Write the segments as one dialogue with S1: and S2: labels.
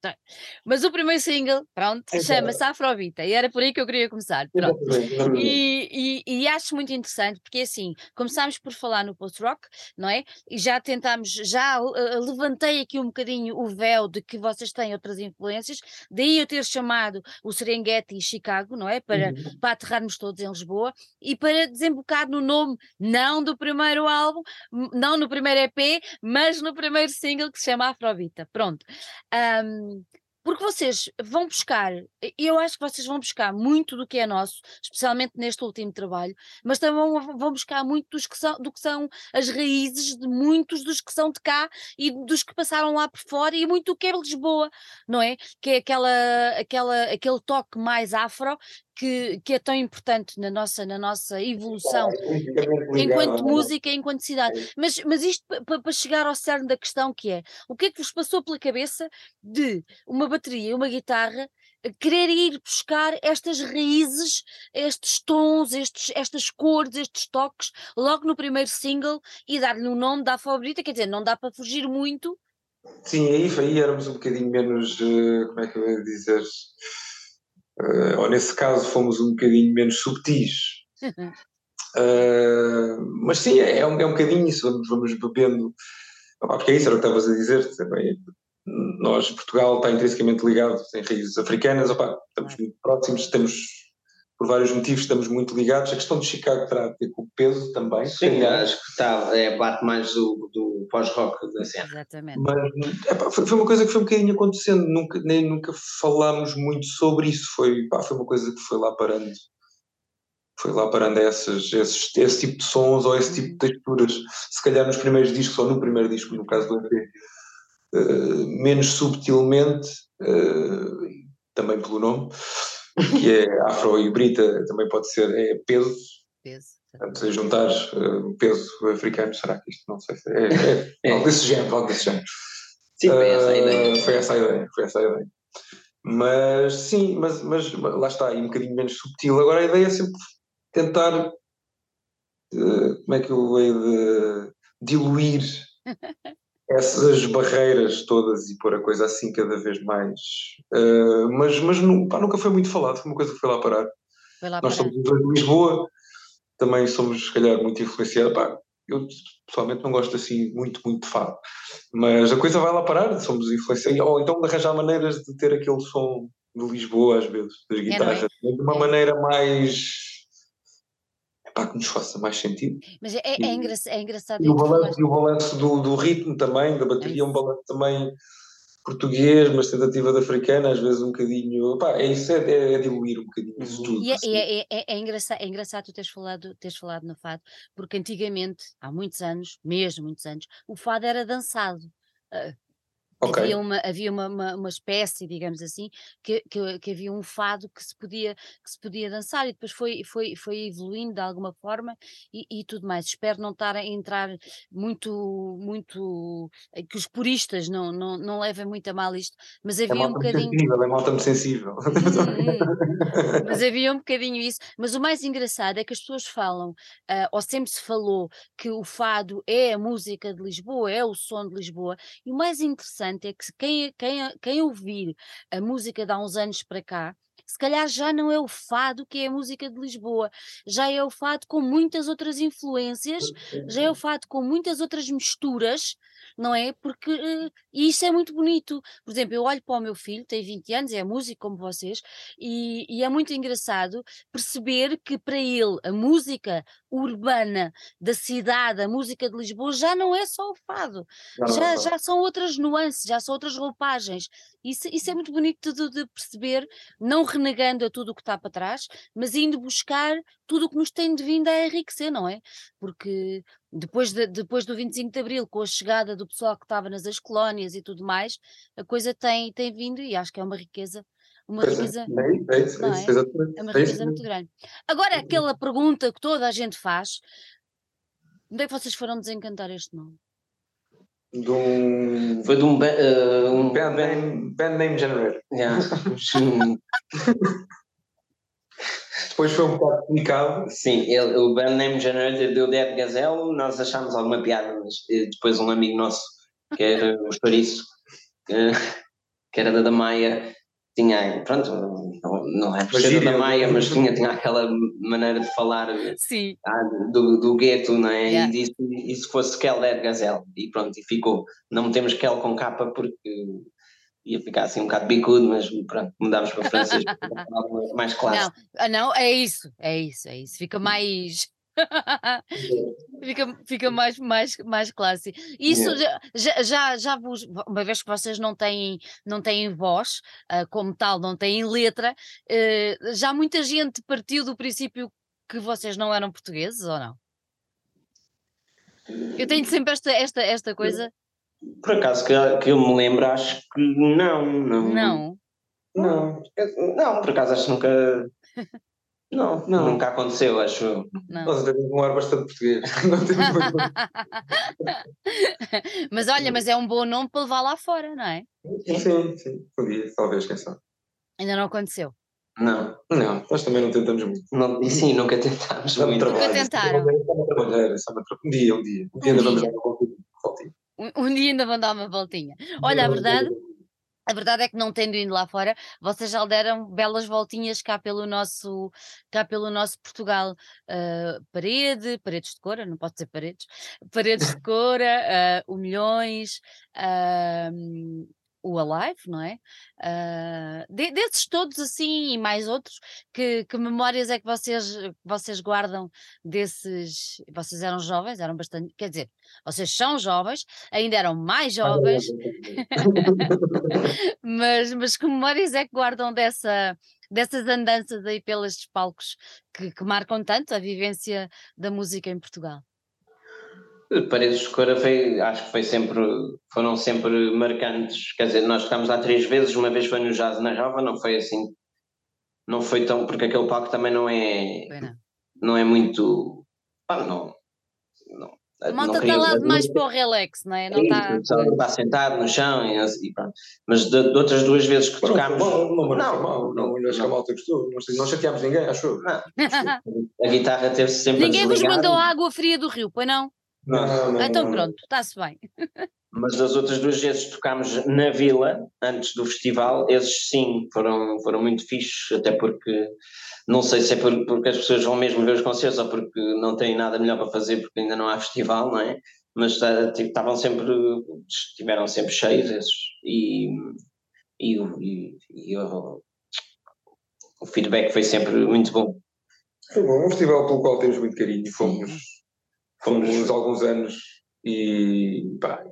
S1: Tá. Mas o primeiro single, pronto, chama-se Afrovita e era por aí que eu queria começar. Pronto. E, e, e, acho muito interessante porque assim, começámos por falar no post-rock, não é? E já tentámos, já uh, levantei aqui um bocadinho o véu de que vocês têm outras influências, daí eu ter chamado o Serengeti e Chicago, não é? Para, uhum. para aterrarmos todos em Lisboa e para desembocar no nome, não do primeiro álbum, não no primeiro EP, mas no primeiro single que se chama Afrovita. Pronto. Um, porque vocês vão buscar, eu acho que vocês vão buscar muito do que é nosso, especialmente neste último trabalho, mas também vão buscar muito dos que são, do que são as raízes de muitos dos que são de cá e dos que passaram lá por fora e muito do que é Lisboa, não é? Que é aquela, aquela, aquele toque mais afro que, que é tão importante na nossa, na nossa evolução é enquanto música, enquanto cidade. É mas, mas isto para chegar ao cerne da questão que é, o que é que vos passou pela cabeça de uma bateria e uma guitarra querer ir buscar estas raízes, estes tons, estes, estas cores, estes toques, logo no primeiro single e dar-lhe o um nome da favorita, quer dizer, não dá para fugir muito.
S2: Sim, aí, aí éramos um bocadinho menos, eh, como é que eu ia dizer, uh, ou nesse caso fomos um bocadinho menos subtis. uh, mas sim, é, é, um, é um bocadinho isso, vamos, vamos bebendo. porque é isso, era o que estavas a dizer também. Nós, Portugal, está intrinsecamente ligado, tem raízes africanas, opa, estamos muito próximos, temos por vários motivos estamos muito ligados. A questão de Chicago terá a ver com o peso também.
S3: Sim, acho que está, é a parte mais do, do pós-rock da cena.
S1: Exatamente.
S2: Mas foi, foi, uma coisa que foi um bocadinho acontecendo, nunca, nem nunca falámos muito sobre isso, foi, foi uma coisa que foi lá parando. Foi lá parando essas, esses, esse tipo de sons ou esse tipo de texturas. Se calhar nos primeiros discos, ou no primeiro disco, no caso do EP, uh, eh, menos subtilmente, uh, também pelo nome, que é afro e brita, também pode ser é peso.
S1: Peso.
S2: Portanto, juntar uh, peso africano, será que isto não sei se é, é, é. algo desse género, algo desse género.
S3: Sim, foi essa a ideia.
S2: Uh, foi essa a ideia, foi essa a ideia. Mas sim, mas, mas lá está, aí um bocadinho menos subtil. Agora a ideia é sempre tentar, uh, como é que eu hei de diluir essas barreiras todas e pôr a coisa assim cada vez mais. Uh, mas mas pá, nunca foi muito falado, foi uma coisa que foi lá parar.
S1: Foi lá
S2: Nós
S1: parar.
S2: somos de Lisboa, também somos, se calhar, muito influenciados. Pá, eu pessoalmente não gosto assim muito, muito de fado, mas a coisa vai lá parar, somos influenciados. Ou então arranjar maneiras de ter aquele som de Lisboa, às vezes, das guitarras, é, é? de uma maneira mais pá, que nos faça mais sentido.
S1: Mas é, é, engra é engraçado.
S2: E o balanço, e o balanço do, do, ritmo também, da bateria, é um balanço também português, mas tentativa de africana, às vezes um bocadinho. Pá, é isso, é, é, é diluir um bocadinho isso tudo.
S1: E é, assim. é, é, é, engraçado, é engraçado tu teres falado, teres falado no fado, porque antigamente, há muitos anos, mesmo muitos anos, o fado era dançado. Okay. Havia, uma, havia uma, uma, uma, espécie, digamos assim, que, que, que, havia um fado que se podia, que se podia dançar e depois foi, foi, foi evoluindo de alguma forma e, e tudo mais. Espero não estar a entrar muito, muito, eh, que os puristas não, não, não levem muito a mal isto, mas é havia é um bocadinho.
S2: Sensível, é malta sensível. Hum,
S1: hum. mas havia um bocadinho isso. Mas o mais engraçado é que as pessoas falam, uh, ou sempre se falou, que o fado é a música de Lisboa, é o som de Lisboa, e o mais interessante interessante é que quem, quem, quem ouvir a música de há uns anos para cá, se calhar já não é o fado que é a música de Lisboa, já é o fado com muitas outras influências, já é o fado com muitas outras misturas, não é? Porque uh, isso é muito bonito. Por exemplo, eu olho para o meu filho, tem 20 anos, é músico como vocês, e, e é muito engraçado perceber que para ele a música urbana da cidade, a música de Lisboa, já não é só o fado, já, já são outras nuances, já são outras roupagens. Isso, isso é muito bonito de, de perceber, não renegando a tudo o que está para trás, mas indo buscar tudo o que nos tem de vindo a enriquecer, não é? Porque depois, de, depois do 25 de Abril, com a chegada do pessoal que estava nas ex-colónias e tudo mais, a coisa tem, tem vindo e acho que é uma riqueza uma pois riqueza. É, é, isso, é, isso, é, é uma riqueza muito grande. Agora, aquela pergunta que toda a gente faz: onde é que vocês foram desencantar este nome?
S2: De um...
S3: Foi de um, uh, um
S2: band, name, band name generator.
S3: Yeah.
S2: Depois foi um bocado complicado.
S3: Sim, ele, o band name generator deu Dead Gazelle, nós achámos alguma piada, mas eh, depois um amigo nosso, que era o Chouriço, que era da Damaia, tinha, pronto, não, é por ser da Maia, mas tinha, tinha aquela maneira de falar ah, do, do gueto, não é? Yeah. E disse, e se fosse Keller Gazelle, e pronto, e ficou. Não metemos Kel com capa porque ia ficar assim um bocado bicudo, mas pronto, mudámos para francês, mais clássico.
S1: Não, ah, não, é isso, é isso, é isso, fica mais fica, fica mais, mais, mais clássico. Isso yeah. já, já, já vos, uma vez que vocês não têm, não têm voz, uh, como tal, não têm letra, uh, já muita gente partiu do princípio que vocês não eram portugueses ou não? Eu tenho sempre esta, esta, esta coisa.
S3: Por acaso que, que eu me lembro, acho que não. Não.
S1: Não.
S3: Não, não por acaso acho que nunca. Não, não, nunca aconteceu, acho.
S2: Não. Nós temos um ar bastante português.
S1: mas olha, mas é um bom nome para levar lá fora, não é?
S2: Sim, sim, podia, talvez, quem sabe.
S1: Ainda não aconteceu.
S3: Não,
S2: não, nós também não tentamos muito.
S3: Não, e sim, nunca tentámos
S1: muito. Nunca tentaram.
S2: Um dia, um dia. Um dia ainda vamos dar uma voltinha.
S1: Um dia ainda vão dar uma voltinha. Olha, a verdade a verdade é que não tendo ido lá fora, vocês já deram belas voltinhas cá pelo nosso, cá pelo nosso Portugal. Uh, parede, paredes de cora, não pode ser paredes, paredes de cora, uh, o Milhões, uh, o Alive, não é? Uh, de, desses todos assim e mais outros, que, que memórias é que vocês, vocês guardam desses? Vocês eram jovens, eram bastante, quer dizer, vocês são jovens, ainda eram mais jovens, mas, mas que memórias é que guardam dessa, dessas andanças aí pelos palcos que, que marcam tanto a vivência da música em Portugal?
S3: Paredes de Cora foi, acho que foi sempre, foram sempre marcantes. Quer dizer, nós ficámos lá três vezes, uma vez foi no Jazz na Java, não foi assim, não foi tão, porque aquele palco também não é, não. não é muito, ah, não,
S1: não. A malta está lá mais para o relax, não é? Não está...
S3: está sentado no chão e, assim, pronto. Mas de, de, outras duas vezes que tocámos.
S2: Não, não, não, não, não, acho que a malta gostou. Não, não chateámos ninguém, acho. Não.
S3: a guitarra teve sempre.
S1: Ninguém vos mandou a água fria do rio, pois não?
S2: Não, não,
S1: então pronto, está-se bem.
S3: Mas das outras duas vezes que tocámos na vila, antes do festival, esses sim foram, foram muito fixos, até porque não sei se é por, porque as pessoas vão mesmo ver os concertos ou porque não têm nada melhor para fazer porque ainda não há festival, não é? Mas tipo, estavam sempre, estiveram sempre cheios esses e, e, e, e o, o feedback foi sempre muito bom.
S2: Foi bom, um festival pelo qual temos muito carinho e fomos fomos alguns anos e pá,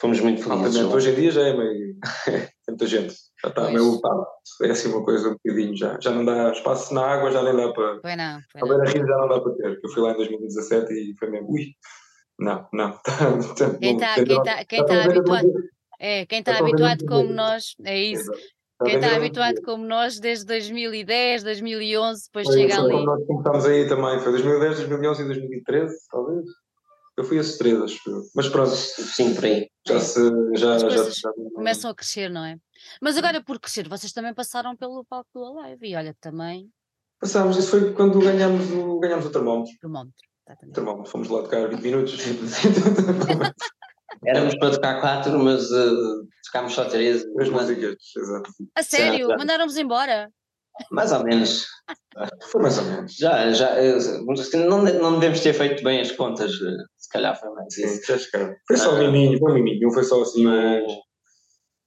S3: fomos muito felizes.
S2: Hoje em dia já é meio. muita gente, já está meio lotado. É assim uma coisa um bocadinho já. Já não dá espaço na água, já nem dá para.
S1: Foi não.
S2: Foi a Beira Rio já não dá para ter. Eu fui lá em 2017 e foi mesmo. Ui, não, não.
S1: quem está quem tá, quem tá habituado. É, quem está habituado como nós, é isso. Quem está habituado como nós desde 2010, 2011, depois foi, chega ali.
S2: Nós começámos aí também, foi 2010, 2011 e 2013, talvez. Eu fui esses três, acho. Mas pronto.
S3: Sim, por aí.
S2: Já se. Já, já, já,
S1: começam a crescer, não é? Mas agora, por crescer, vocês também passaram pelo palco do Alive e olha, também.
S2: Passámos, isso foi quando ganhámos o, ganhámos o termómetro.
S1: Termómetro,
S2: exatamente. Termómetro, fomos lá tocar 20 minutos.
S3: Éramos para tocar quatro, mas uh, tocámos só três.
S2: Três músicas, exato.
S1: A sério? Mandaram-vos embora?
S3: Mais ou menos.
S2: Foi mais ou menos.
S3: Já, já, eh, não, não devemos ter feito bem as contas, eh, se calhar foi mais
S2: isso. Sim, foi só um ah. miminho, foi um miminho, não foi só assim.
S3: Mas,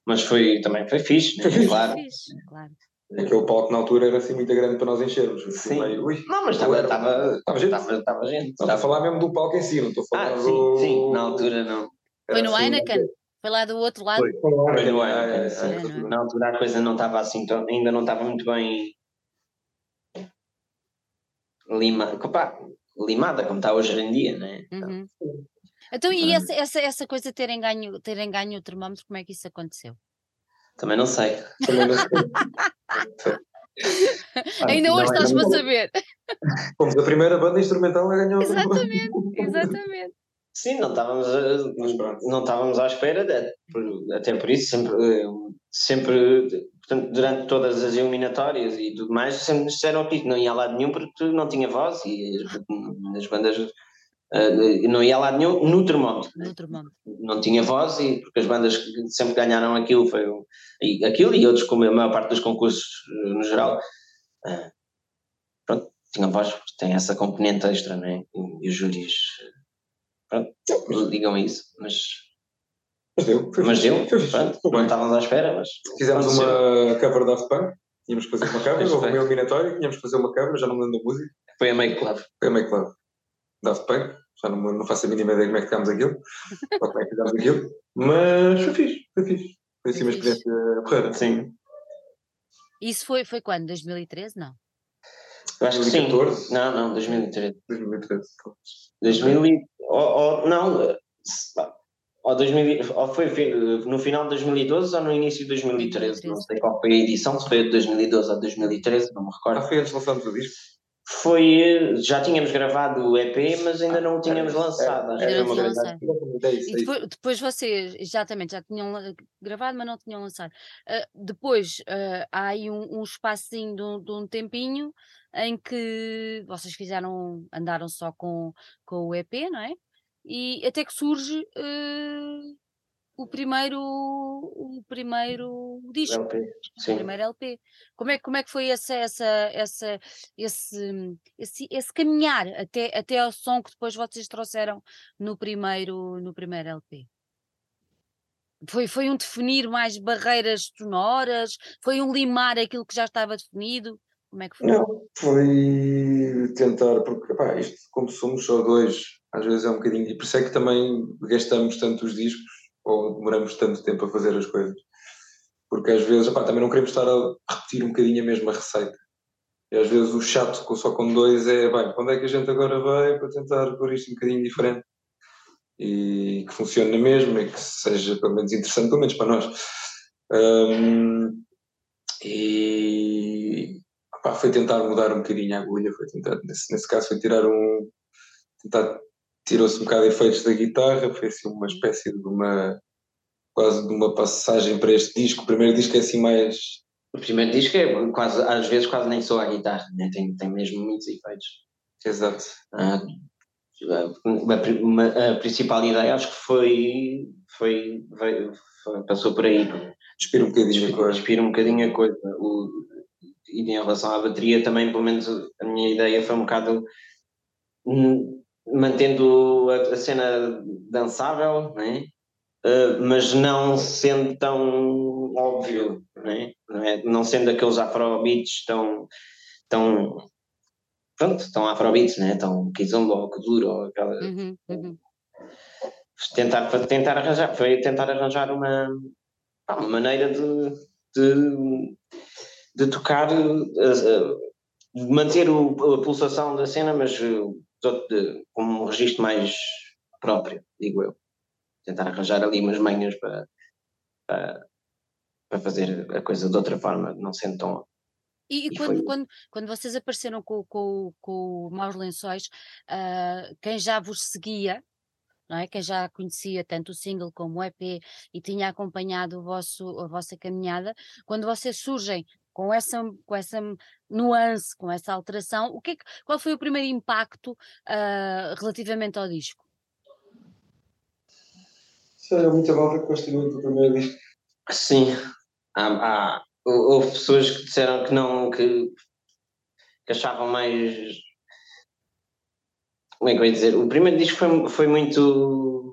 S3: mas foi, também foi fixe, né? foi claro. Foi fixe,
S2: claro. Aquele palco na altura era assim muito grande para nós enchermos.
S3: Sim. Meio, não, mas estava, estava, estava gente. Estava, estava gente.
S2: Estou a falar mesmo do palco em si, não estou a falar
S3: ah, sim, do... sim, na altura não.
S1: Foi no assim, Heineken? Foi lá do outro lado?
S3: Foi, foi no Heineken. É, na altura a coisa não estava assim, ainda não estava muito bem lima, opa, limada, como está hoje em dia, né?
S1: Uhum. Então, e essa, essa, essa coisa de terem ganho, terem ganho o termómetro, como é que isso aconteceu?
S3: Também não sei. Também não
S1: sei. Ainda hoje estás para saber.
S2: Fomos a primeira banda instrumental a ganhar o
S1: Exatamente, exatamente.
S3: Sim, não estávamos, a, não estávamos à espera, de, até por isso, sempre, eh, sempre portanto, durante todas as eliminatórias e tudo mais, sempre nos disseram que não ia a lado nenhum porque não tinha voz e as, as bandas Uh, não ia lá nenhum no termómetro.
S1: No termómetro.
S3: Não tinha voz, e porque as bandas que sempre ganharam aquilo foi e, aquilo e outros, como a maior parte dos concursos no geral, uh, pronto, tinha voz, tem essa componente extra, né? E, e os júris, pronto, digam isso, mas.
S2: Mas deu,
S3: foi mas deu, foi, pronto, foi não estávamos à espera, mas.
S2: Fizemos uma cover da Punk, tínhamos que fazer uma cover, houve uma eliminatória, tínhamos que fazer uma cover, já não me lembro da música.
S3: Foi a Make Love.
S2: Foi a Make Love. Daft Punk, já não, não faço a mínima ideia como é que ficámos aquilo, ou como é que fizemos aquilo, mas foi fixe, foi fixe. Foi assim uma experiência porreira.
S3: Sim.
S1: Isso foi, foi quando? 2013? Não.
S3: Eu acho 2014? que sim. Não, não, 2013. 2013. 2000 ou, ou, não, ou, 2000, ou foi no final de 2012 ou no início de 2013, 2013. não sei qual foi a edição, se foi de 2012 ou 2013, não me recordo.
S2: Ah, foi antes de lançarmos o disco?
S3: Foi, já tínhamos gravado o EP, mas ainda não o tínhamos lançado. Acho
S1: que uma assim. E depois, depois vocês, exatamente, já tinham gravado, mas não tinham lançado. Uh, depois uh, há aí um, um espacinho de um, de um, tempinho em que vocês fizeram, andaram só com, com o EP, não é? E até que surge uh, o primeiro o primeiro disco,
S3: LP,
S1: o primeiro LP. Como é, como é que foi essa, essa, essa, esse, esse, esse caminhar até, até ao som que depois vocês trouxeram no primeiro, no primeiro LP? Foi, foi um definir mais barreiras sonoras? Foi um limar aquilo que já estava definido? Como é que foi?
S2: Não, foi tentar, porque pá, isto, como somos só dois, às vezes é um bocadinho. E por isso é que também gastamos tanto os discos ou demoramos tanto tempo a fazer as coisas. Porque às vezes, também não queremos estar a repetir um bocadinho a mesma receita. E às vezes o chato só com dois é, bem, quando é que a gente agora vai para tentar pôr isto um bocadinho diferente? E que funcione na mesma e que seja pelo menos interessante, pelo menos para nós. Um, e foi tentar mudar um bocadinho a agulha, foi tentar, nesse, nesse caso foi tirar um, tentar tirou-se um bocado de efeitos da guitarra, foi assim uma espécie de uma quase de uma passagem para este disco. O primeiro disco é assim mais.
S3: O primeiro disco é quase, às vezes quase nem sou a guitarra, né? tem, tem mesmo muitos efeitos.
S2: Exato.
S3: Ah, a, a, principal ideia acho que foi, foi, foi, foi passou por aí.
S2: Inspira um bocadinho a coisa.
S3: Inspira um bocadinho a coisa. O, e em relação à bateria também, pelo menos a minha ideia foi um bocado hum, mantendo a, a cena dançável? Uh, mas não sendo tão óbvio, né? não, é? não sendo aqueles afrobeats tão, tão, pronto, tão afrobeats, né? tão kizomba ou kuduro ou aquela... Uhum, uhum. Tentar, tentar arranjar, foi tentar arranjar uma, uma maneira de, de, de tocar, uh, uh, manter o, a pulsação da cena, mas como um registro mais próprio, digo eu. Tentar arranjar ali umas manhas para, para, para fazer a coisa de outra forma, não sendo tão.
S1: E, e, quando, foi... quando, quando vocês apareceram com, com, com o Maus Lençóis, uh, quem já vos seguia, não é? quem já conhecia tanto o single como o EP e tinha acompanhado o vosso, a vossa caminhada, quando vocês surgem com essa, com essa nuance, com essa alteração, o que, é que qual foi o primeiro impacto uh, relativamente ao disco?
S2: Sério, muita malta que muito do primeiro disco.
S3: Sim, há, há, houve pessoas que disseram que não, que, que achavam mais. Como é que eu ia dizer? O primeiro disco foi, foi muito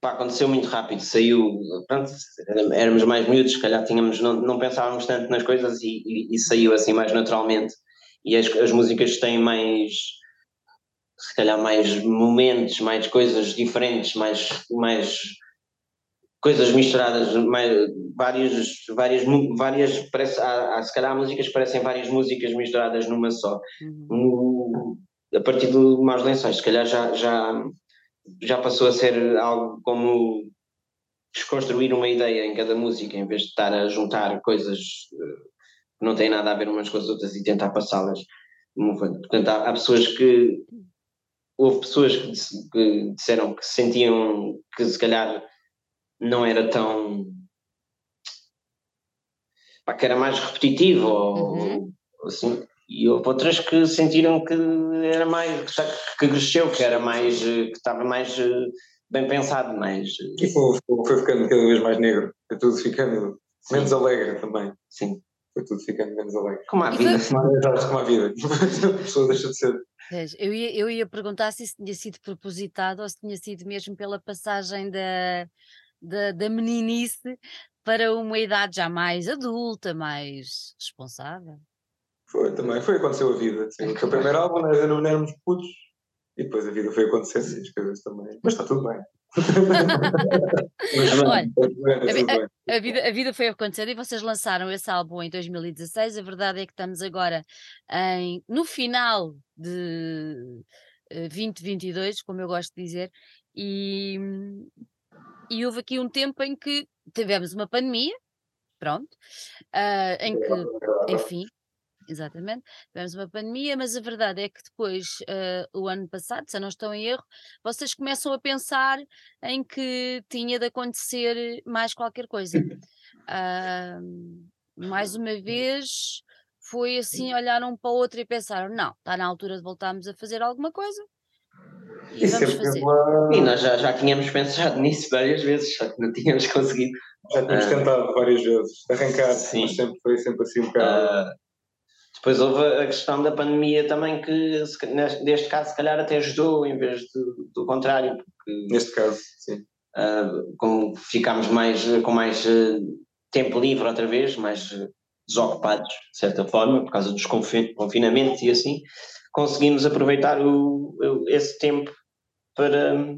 S3: pá, aconteceu muito rápido, saiu, pronto, éramos mais miúdos, se calhar tínhamos, não, não pensávamos tanto nas coisas e, e, e saiu assim mais naturalmente. E as, as músicas têm mais, se calhar mais momentos, mais coisas diferentes, mais, mais coisas misturadas, mais, várias, várias, várias parece, há, há, se calhar há músicas que parecem várias músicas misturadas numa só. Uhum. a partir do Maus Lençóis, se calhar já, já, já passou a ser algo como desconstruir uma ideia em cada música, em vez de estar a juntar coisas eh, que não têm nada a ver umas com as outras e tentar passá-las. Portanto, há, há, pessoas que. Houve pessoas que, que, disseram que sentiam que se calhar não era tão. Pá, que era mais repetitivo uhum. ou assim. E houve outras que sentiram que era mais, que cresceu, que era mais, que estava mais bem pensado, mais...
S2: E foi, foi ficando cada vez mais negro, foi tudo ficando menos alegre também.
S3: Sim.
S2: Foi tudo ficando menos alegre.
S3: Como a vida.
S2: Como a vida. A pessoa deixa de ser
S1: eu ia, eu ia perguntar se isso tinha sido propositado ou se tinha sido mesmo pela passagem da, da, da meninice para uma idade já mais adulta, mais responsável.
S2: Foi também, foi aconteceu a vida. Sim. O primeiro álbum nós ainda não éramos putos e depois a vida foi acontecer assim, as coisas também. Mas está tudo bem.
S1: Olha, a, a, vida, a vida foi acontecendo e vocês lançaram esse álbum em 2016. A verdade é que estamos agora em, no final de 2022, eh, como eu gosto de dizer, e, e houve aqui um tempo em que tivemos uma pandemia, pronto, uh, em que, enfim, Exatamente. Tivemos uma pandemia, mas a verdade é que depois, uh, o ano passado, se eu não estou em erro, vocês começam a pensar em que tinha de acontecer mais qualquer coisa. Uh, mais uma vez, foi assim, olharam um para o outro e pensaram: não, está na altura de voltarmos a fazer alguma coisa. E, e vamos fazer.
S3: E nós já, já tínhamos pensado nisso várias vezes, só que não tínhamos conseguido.
S2: Já tínhamos uh, tentado várias vezes arrancar, sim. mas sempre foi sempre assim um bocado. Uh,
S3: depois houve a questão da pandemia também, que neste caso se calhar até ajudou, em vez de, do contrário. Porque,
S2: neste caso, sim.
S3: Uh, como ficámos mais, com mais uh, tempo livre outra vez, mais uh, desocupados, de certa forma, por causa dos confinamentos e assim, conseguimos aproveitar o, o, esse tempo para,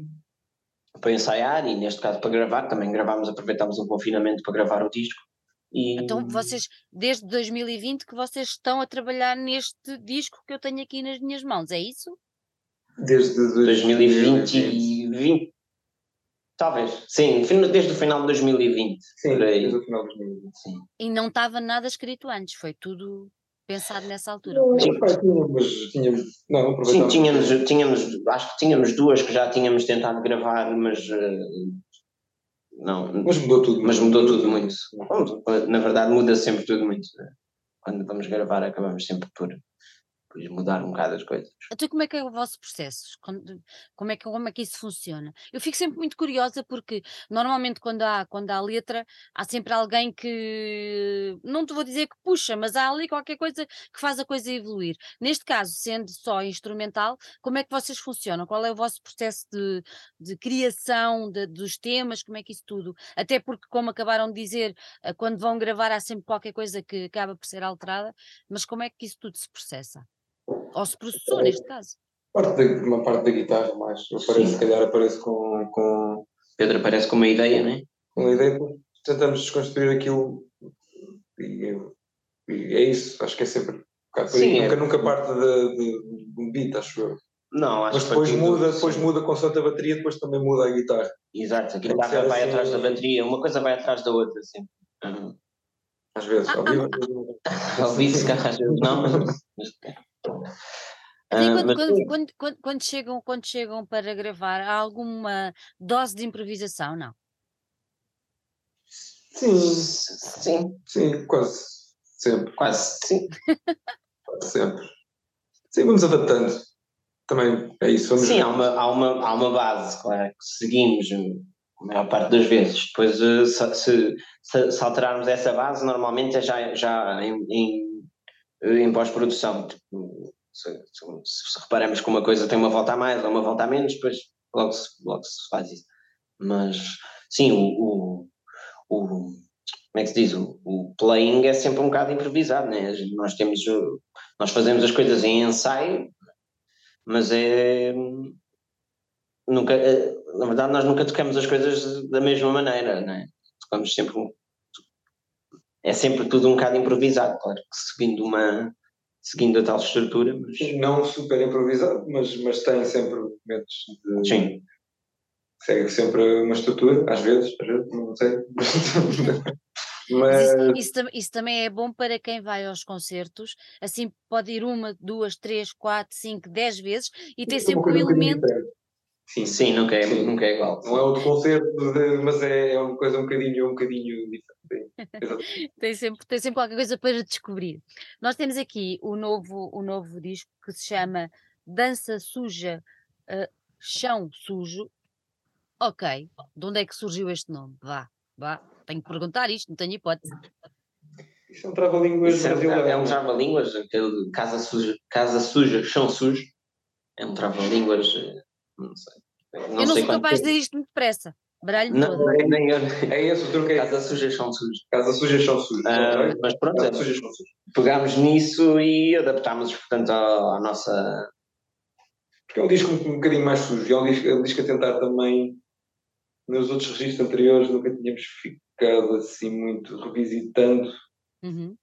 S3: para ensaiar e, neste caso, para gravar. Também gravámos, aproveitámos o confinamento para gravar o disco.
S1: E... Então vocês, desde 2020 que vocês estão a trabalhar neste disco que eu tenho aqui nas minhas mãos, é isso?
S3: Desde 2020, 20, talvez, sim, desde o final de 2020.
S2: Sim, desde o final de 2020.
S1: Sim. E não estava nada escrito antes, foi tudo pensado nessa altura.
S2: Não, sim. mas tínhamos, não,
S3: sim, tínhamos, tínhamos, acho que tínhamos duas que já tínhamos tentado gravar, mas uh, não,
S2: mas mudou tudo.
S3: Mas mudou tudo muito. Na verdade, muda sempre tudo muito. Né? Quando vamos gravar, acabamos sempre por mudar um bocado as coisas.
S1: Então como é que é o vosso processo? Como é que, como é que isso funciona? Eu fico sempre muito curiosa porque normalmente quando há, quando há letra há sempre alguém que, não te vou dizer que puxa, mas há ali qualquer coisa que faz a coisa evoluir. Neste caso, sendo só instrumental, como é que vocês funcionam? Qual é o vosso processo de, de criação de, dos temas? Como é que isso tudo? Até porque, como acabaram de dizer, eh, quando vão gravar há sempre qualquer coisa que acaba por ser alterada, mas como é que isso tudo se processa? Ou se processou, neste caso.
S2: Parte de, uma parte da guitarra, mais. Aparece, se calhar aparece com, com.
S3: Pedro aparece com uma ideia, não é?
S2: Com uma ideia, tentamos desconstruir aquilo e, e, é isso. Acho que é sempre. Um Sim, nunca, é... nunca parte de, de, de um beat, acho eu.
S3: Não, acho
S2: Mas depois muda, depois muda com a bateria, depois também muda a guitarra.
S3: Exato, a guitarra vai assim, atrás da bateria, uma coisa vai atrás da outra, assim.
S2: Uhum. Às vezes, ao
S3: vivo. Ao vivo, se calhar, às vezes não.
S1: Assim, quando, quando, quando, quando, quando, chegam, quando chegam para gravar, há alguma dose de improvisação, não?
S2: Sim, sim, sim, quase sempre.
S3: Quase, sim.
S2: quase sempre. Sim, vamos adaptando. Também é isso. Vamos
S3: sim, há uma, há, uma, há uma base, claro, que seguimos a maior parte das vezes. Depois, eh, se, se, se, alterarmos essa base, normalmente é já, já em, em em pós-produção. Tipo, se, se, se, reparamos que uma coisa tem uma volta a mais ou uma volta a menos, depois logo se, logo se faz isso. Mas sim, o, o, o como é que se diz? O, o, playing é sempre um bocado improvisado, né? Nós temos, nós fazemos as coisas em ensaio, mas é nunca, é, na verdade nós nunca tocamos as coisas da mesma maneira, né? Tocamos sempre é sempre tudo um bocado improvisado, claro, seguindo uma seguindo a tal estrutura. Mas...
S2: Não super improvisado, mas, mas tem sempre momentos de.
S3: Sim.
S2: Segue sempre uma estrutura, às vezes, às vezes, não sei.
S1: Mas... Isso, isso, isso, também é bom para quem vai aos concertos, assim pode ir uma, duas, três, quatro, cinco, dez vezes e ter sempre um elemento.
S3: Sim, sim, nunca é, sim. Nunca é igual.
S2: Não é outro concerto, mas é, é uma coisa um bocadinho, um bocadinho diferente.
S1: tem, sempre, tem sempre qualquer coisa para descobrir. Nós temos aqui o novo, o novo disco que se chama Dança Suja, uh, Chão Sujo. Ok, de onde é que surgiu este nome? Vá, vá, tenho que perguntar isto, não tenho hipótese.
S2: Isso é um trava-línguas
S3: é, é um trava-línguas, casa suja, casa suja, chão sujo. É um trava-línguas, eh, não sei.
S1: Não eu não sou capaz de dizer isto muito depressa. Baralho não, todo.
S2: Nem, nem eu. É esse o truque.
S3: Casa suja, chão sujo.
S2: Casa suja, chão sujo.
S3: Ah, mas pronto, é, pegámos nisso e adaptámos, portanto, à, à nossa.
S2: Porque é um disco um, um bocadinho mais sujo. É um disco, é um disco a tentar também. Nos outros registros anteriores nunca tínhamos ficado assim muito revisitando Uhum.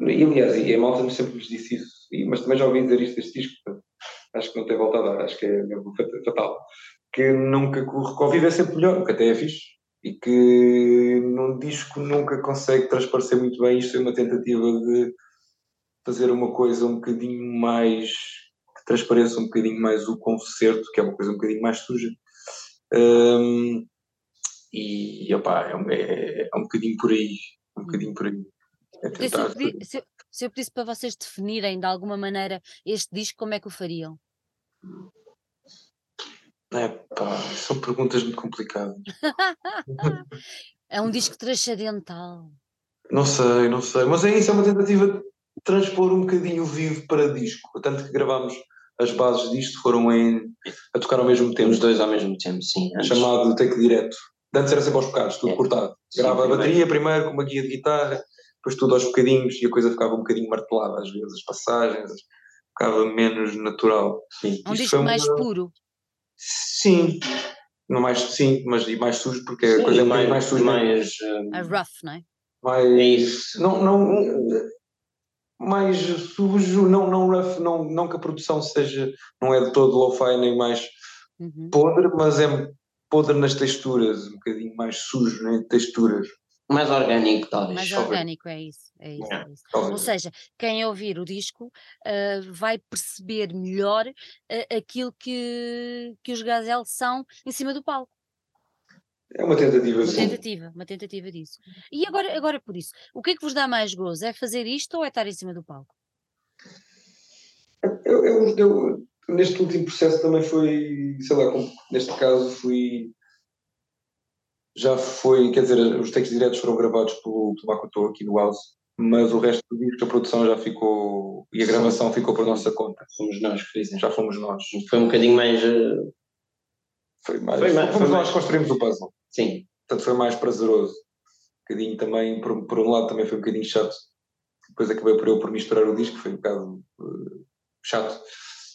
S2: E aliás, e a malta sempre nos disse isso, e, mas também já ouvi dizer isto deste disco, acho que não tem volta a dar, acho que é mesmo fatal. Que nunca que o reconvive é sempre melhor, que até é fixe, e que num disco nunca consegue transparecer muito bem. Isto é uma tentativa de fazer uma coisa um bocadinho mais que transpareça um bocadinho mais o concerto, que é uma coisa um bocadinho mais suja. Um, e opa, é, um, é, é um bocadinho por aí, um bocadinho por aí.
S1: É se, eu se, se eu pedisse para vocês definirem de alguma maneira este disco, como é que o fariam?
S2: É pá, são perguntas muito complicadas.
S1: é um disco transcendental.
S2: Não sei, não sei. Mas é isso, é uma tentativa de transpor um bocadinho o vivo para disco. Tanto que gravámos as bases disto, foram em, a tocar ao mesmo tempo.
S3: Os dois ao mesmo tempo, sim.
S2: Antes. Chamado take direto. Antes era sempre aos bocados, tudo é. cortado. Grava sim, a bateria primeiro com uma guia de guitarra, depois tudo aos bocadinhos e a coisa ficava um bocadinho martelada, às vezes, as passagens, ficava menos natural.
S1: Sim. Um disco mais uma... puro.
S2: Sim, não mais, sim, mas e mais sujo, porque sim, a coisa é mais, mais suja.
S3: Mais,
S1: uh... rough, não é?
S2: Mais, é isso. Não, não, mais sujo, não, não rough, não, não que a produção seja, não é de todo low-fi nem mais uhum. podre, mas é podre nas texturas, um bocadinho mais sujo em né, texturas.
S3: Mais orgânico, talvez.
S1: Mais orgânico, é isso. É isso, é isso. Ou seja, quem ouvir o disco uh, vai perceber melhor uh, aquilo que, que os Gazelle são em cima do palco.
S2: É uma tentativa,
S1: uma sim. tentativa, uma tentativa disso. E agora, agora por isso, o que é que vos dá mais gozo? É fazer isto ou é estar em cima do palco?
S2: Eu, eu, eu neste último processo também foi, sei lá, como, neste caso fui já foi, quer dizer, os takes diretos foram gravados pelo Tobaco aqui no House, mas o resto do disco, a produção já ficou, e a gravação ficou por nossa conta.
S3: Fomos nós que fizemos.
S2: Já fomos nós.
S3: Foi um bocadinho mais... Uh...
S2: Foi mais, foi mais, fomos foi nós que construímos o puzzle.
S3: Sim.
S2: Portanto, foi mais prazeroso. Um bocadinho também, por, por um lado também foi um bocadinho chato. Depois acabei por eu por misturar o disco, foi um bocado uh, chato.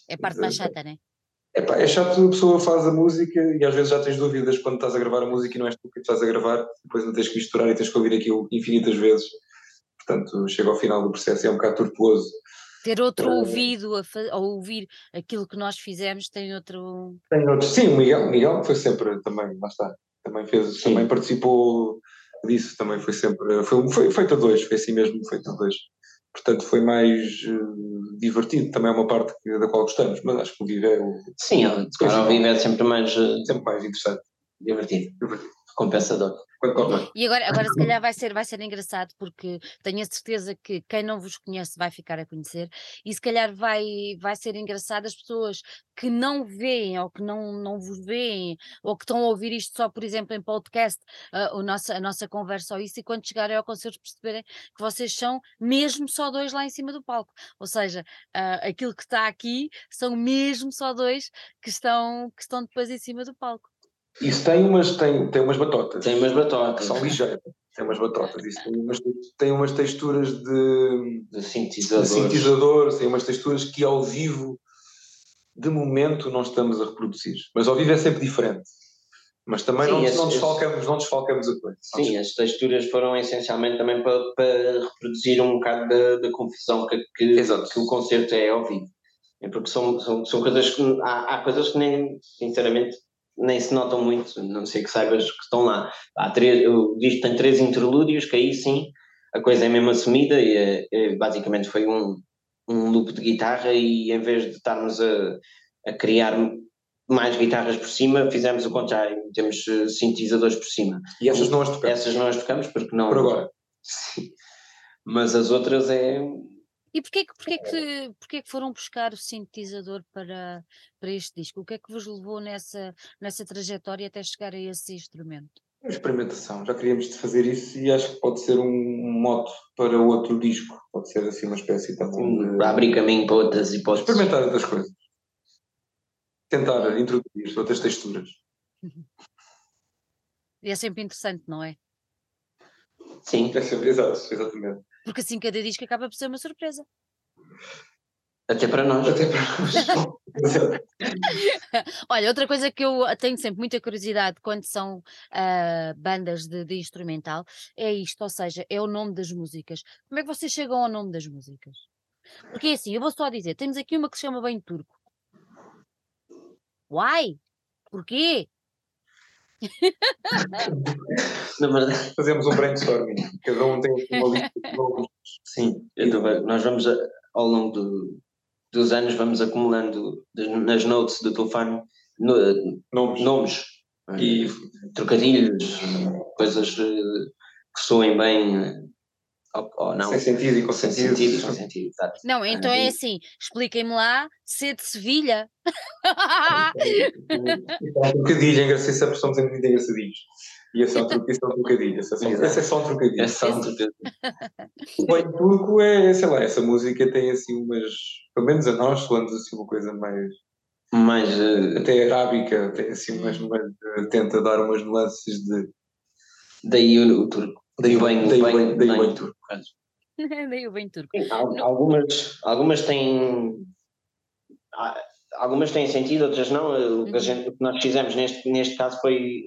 S1: É a parte mais chata, não é?
S2: Epá, é chato a pessoa faz a música e às vezes já tens dúvidas quando estás a gravar a música e não és tu que estás a gravar, depois não tens que misturar e tens que ouvir aquilo infinitas vezes. Portanto, chega ao final do processo e é um bocado tortuoso.
S1: Ter outro uh, ouvido a, a, ouvir aquilo que nós fizemos tem outro.
S2: Tem outro. Sim, o Miguel, Miguel foi sempre também, lá está. Também fez, também participou disso, também foi sempre. Foi, foi feito a dois, foi assim mesmo, feito a dois portanto foi mais uh, divertido, também é uma parte que, da qual gostamos, mas acho que o Vivo é o...
S3: Sim, claro, o Vivo é sempre mais... Uh,
S2: sempre mais interessante.
S3: Divertido. divertido. Compensador
S1: E agora, agora se calhar vai ser, vai ser engraçado, porque tenho a certeza que quem não vos conhece vai ficar a conhecer, e se calhar vai, vai ser engraçado as pessoas que não veem ou que não, não vos veem, ou que estão a ouvir isto só, por exemplo, em podcast, uh, o nossa, a nossa conversa ou isso, e quando chegarem ao concerto perceberem que vocês são mesmo só dois lá em cima do palco. Ou seja, uh, aquilo que está aqui são mesmo só dois que estão, que estão depois em cima do palco.
S2: Isso tem umas, tem, tem umas batotas.
S3: Tem umas batotas.
S2: São ligeiras. Tem umas batotas. Isso tem umas, tem umas texturas de,
S3: de sintetizadores.
S2: De sintetizadores. Tem umas texturas que ao vivo, de momento, não estamos a reproduzir. Mas ao vivo é sempre diferente. Mas também Sim, não, esse, não, desfalcamos, não desfalcamos a coisa.
S3: Sim, as texturas foram essencialmente também para, para reproduzir um bocado da, da confusão que, que, que, o concerto é ao vivo. É porque são, são, são coisas que há, há coisas que nem, sinceramente, nem se notam muito, não sei que saibas que estão lá. Há três, o disco tem três interlúdios, que aí sim a coisa é mesmo assumida e é, é, basicamente foi um, um loop de guitarra e em vez de estarmos a, a criar mais guitarras por cima, fizemos o contrário, temos eh, sintetizadores por cima.
S2: E essas não as tocamos?
S3: Essas não as tocamos porque não...
S2: Por agora?
S3: Sim. Mas as outras é.
S1: E porquê, que- porquê, que, porquê que foram buscar o sintetizador para, para este disco? O que é que vos levou nessa, nessa trajetória até chegar a esse instrumento?
S2: Experimentação, já queríamos fazer isso e acho que pode ser um moto para outro disco, pode ser assim uma espécie também de
S3: abrir caminho para outras hipóteses.
S2: experimentar outras coisas. Tentar introduzir outras texturas.
S1: E é sempre interessante, não é?
S3: Sim,
S2: É sempre, exato, exatamente.
S1: Porque assim cada disco acaba por ser uma surpresa.
S3: até para nós.
S2: Até para nós.
S1: Olha, outra coisa que eu tenho sempre muita curiosidade quando são ah, bandas de, de instrumental é isto, ou seja, é o nome das músicas. Como é que vocês chegam ao nome das músicas? Porque é assim, eu vou só dizer, temos aqui uma que se chama Bem Turco. Why? Porquê?
S3: Na verdade,
S2: Fazemos um brainstorming, cada um tem uma lista de nomes.
S3: sim. Nós vamos, a- ao longo do- dos anos, vamos acumulando nas notes do telefone no-
S2: nomes.
S3: nomes
S2: E
S3: trocadilhos, coisas eh, que soem bem eh, ou, ou não.
S2: sem sentido e com
S3: Sem
S2: sentido.
S3: sentido, sem sentido, exato.
S1: Não, então é assim, expliquem-me lá, C de Sevilha.
S2: Só um trocadilho, é engraçado, sempre somos muito engraçadinhos. E esse é um esse é um trocadilho. Esse é só, esse é um trocadilho.
S3: É só um trocadilho.
S2: O bem turco é, sei lá, essa música tem assim umas, pelo menos a nós, soamos assim uma coisa mais,
S3: Mas eh,
S2: até arábica, tem assim umas, umas eh, tenta dar umas nuances de,
S3: daí o, o turco.
S2: Daí o
S3: Bem-
S2: daí
S3: bem-
S2: daí o
S3: bem.
S2: turco.
S1: Daí o Bem Turco.
S3: Sim, al- algumas, algumas têm algumas têm sentido, outras não. O que, a
S1: Uhum.
S3: gente, o que nós fizemos neste, neste caso foi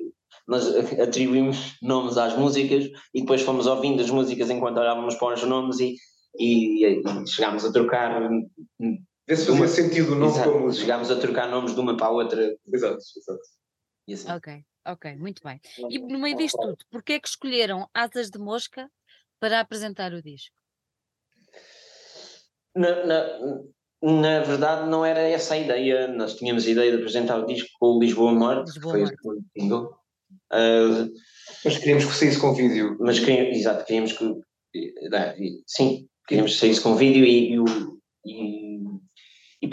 S3: nós atribuímos nomes às músicas e depois fomos ouvindo as músicas enquanto olhávamos para os nomes e, e, e chegámos a trocar
S2: Vê se fazia sentido o nome
S3: exato,
S2: com a música.
S3: chegámos a trocar nomes de uma para a outra
S2: Exato, exato.
S3: e assim.
S1: Ok, ok, muito bem. E no meio disto tudo, porquê é que escolheram Asas de Mosca para apresentar o disco?
S3: Na, na, na verdade, não era essa a ideia. Nós tínhamos a ideia de apresentar o disco com o Lisboa Morte, que
S1: Lisboa
S3: foi o single. Ah,
S2: Mas queríamos que saísse com vídeo.
S3: mas queríamos, exato, queríamos que. eh, Sim, queríamos que saísse com vídeo e, e o.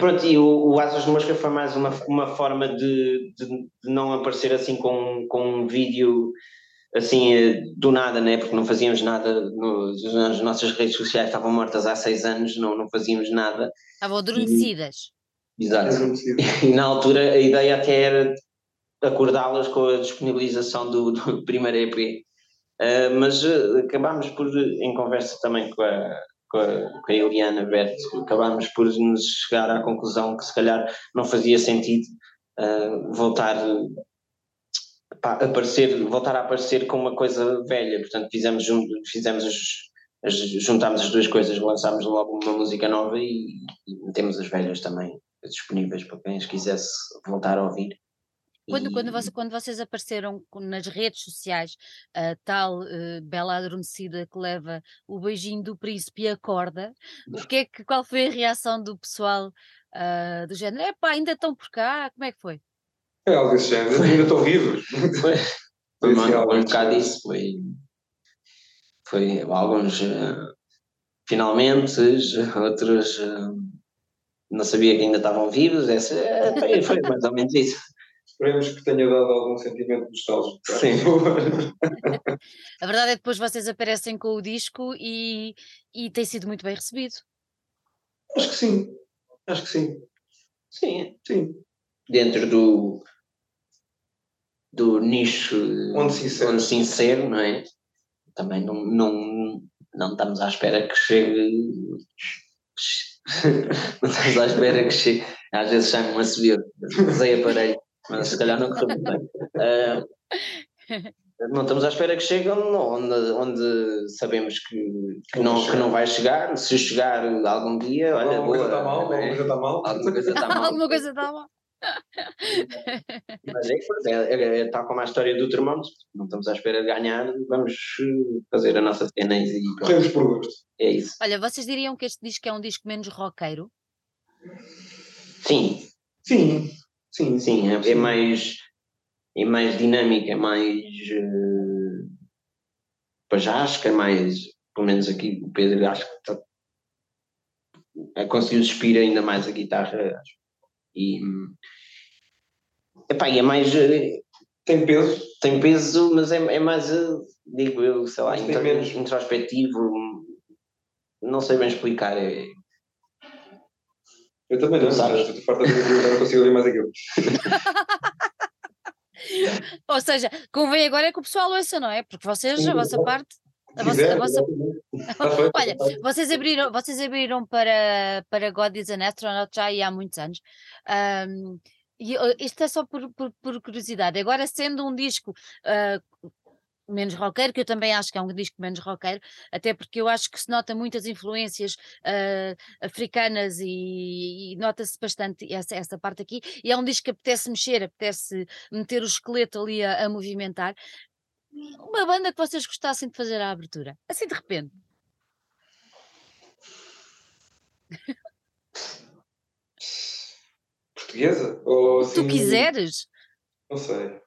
S3: E, e pronto, e o, o Asas de Mosca foi mais uma, uma forma de, de, de não aparecer assim com, com um vídeo assim eh, do nada, né? porque não fazíamos nada, no, as nossas redes sociais estavam mortas há seis anos, não, não fazíamos nada.
S1: Estavam adormecidas.
S3: Exato. E na altura a ideia até era acordá-las com a disponibilização do, do primeiro EP. Uh, mas uh, acabámos por, em conversa também com a, com a, a Eliana Berto, acabámos por nos chegar à conclusão que se calhar não fazia sentido uh, voltar, pá, aparecer, voltar a aparecer com uma coisa velha. Portanto, fizemos, fizemos as, juntámos as duas coisas, lançámos logo uma música nova e, e metemos as velhas também disponíveis para quem as quisesse voltar a ouvir.
S1: Quando,
S3: E-
S1: quando, você- quando vocês apareceram nas redes sociais, a tal eh, bela adormecida que leva o beijinho do príncipe e acorda, o que é que, qual foi a reação do pessoal ah, do género? Epá, ainda estão por cá? Como é que foi?
S2: É algo desse género. Ainda estão vivos.
S3: Foi,
S2: Foi
S3: foi
S2: assim
S3: um,
S2: algo
S3: um bocado isso, foi, foi alguns eh, finalmente, outros eh, não sabia que ainda estavam vivos, essa, eh, foi, foi mais ou menos isso.
S2: Esperemos que tenha dado algum sentimento nostálgico.
S3: Sim.
S1: A verdade é que depois vocês aparecem com o disco e, e tem sido muito bem recebido.
S2: Acho que sim. Acho que sim.
S3: Sim,
S2: Sim.
S3: dentro do do nicho
S2: Onde se insere.
S3: onde se insere, não é? Também não, não, não estamos à espera que chegue. não estamos à espera que chegue. Às vezes chamam a subir, usei aparelho, mas se calhar não correu muito bem. Ah, não estamos à espera que chegue onde, onde, sabemos que, que, não, que não vai chegar. Se chegar algum dia, olha,
S2: alguma coisa
S3: boa,
S2: está mal,
S3: é?
S2: alguma coisa está mal.
S3: Alguma coisa está mal.
S1: Alguma coisa está mal.
S3: Mas é, é, é, é tal como a história do termómetro, não estamos à espera de ganhar, vamos fazer a nossa cena e
S2: Corremos por gosto.
S3: é isso.
S1: Olha, vocês diriam que este disco é um disco menos roqueiro?
S3: Sim,
S2: Sim. Sim.
S3: sim, é, é mais é mais dinâmica, é mais já acho que é mais, pelo menos aqui o Pedro acho que está, é, conseguiu despir ainda mais a guitarra e epá, é mais eh,
S2: tem peso.
S3: tem peso mas é, é mais eh, digo eu sei lá intro, introspectivo não sei bem explicar é...
S2: eu também não, sabes? estou farta de não consigo ouvir mais aquilo
S1: ou seja, convém agora é que o pessoal ouça, não é? Porque vocês, a vossa parte a vossa, a vossa... Olha, vocês abriram, vocês abriram para, para God is an Astronaut já há muitos anos. Um, e isto é só por, por, por, curiosidade. Agora, sendo um disco uh, menos roqueiro, que eu também acho que é um disco menos roqueiro, até porque eu acho que se nota muitas influências uh, africanas e, e nota-se bastante essa, essa parte aqui, e é um disco que apetece mexer, apetece meter o esqueleto ali a, a movimentar. Uma banda que vocês gostassem de fazer a abertura, assim de repente.
S2: Portuguesa? Ou assim...
S1: Tu quiseres?
S2: Não sei.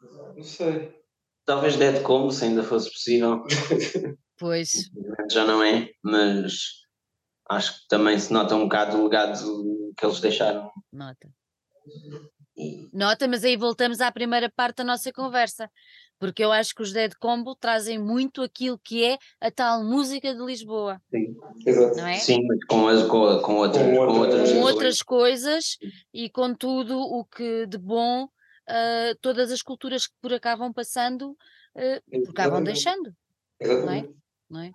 S2: Não sei.
S3: Talvez Dead Combo, se ainda fosse possível.
S1: Pois.
S3: Já não é, mas acho que também se nota um bocado o legado que eles deixaram.
S1: Nota. Nota, mas aí voltamos à primeira parte da nossa conversa, porque eu acho que os Dead Combo trazem muito aquilo que é a tal música de Lisboa.
S2: Sim, exato.
S1: É?
S3: Sim, mas com, as, com, com, outras, com,
S1: com
S3: outras,
S1: com outras coisas e com tudo o que de bom uh, todas as culturas que por cá vão passando, uh, por cá vão deixando. Não é? não é?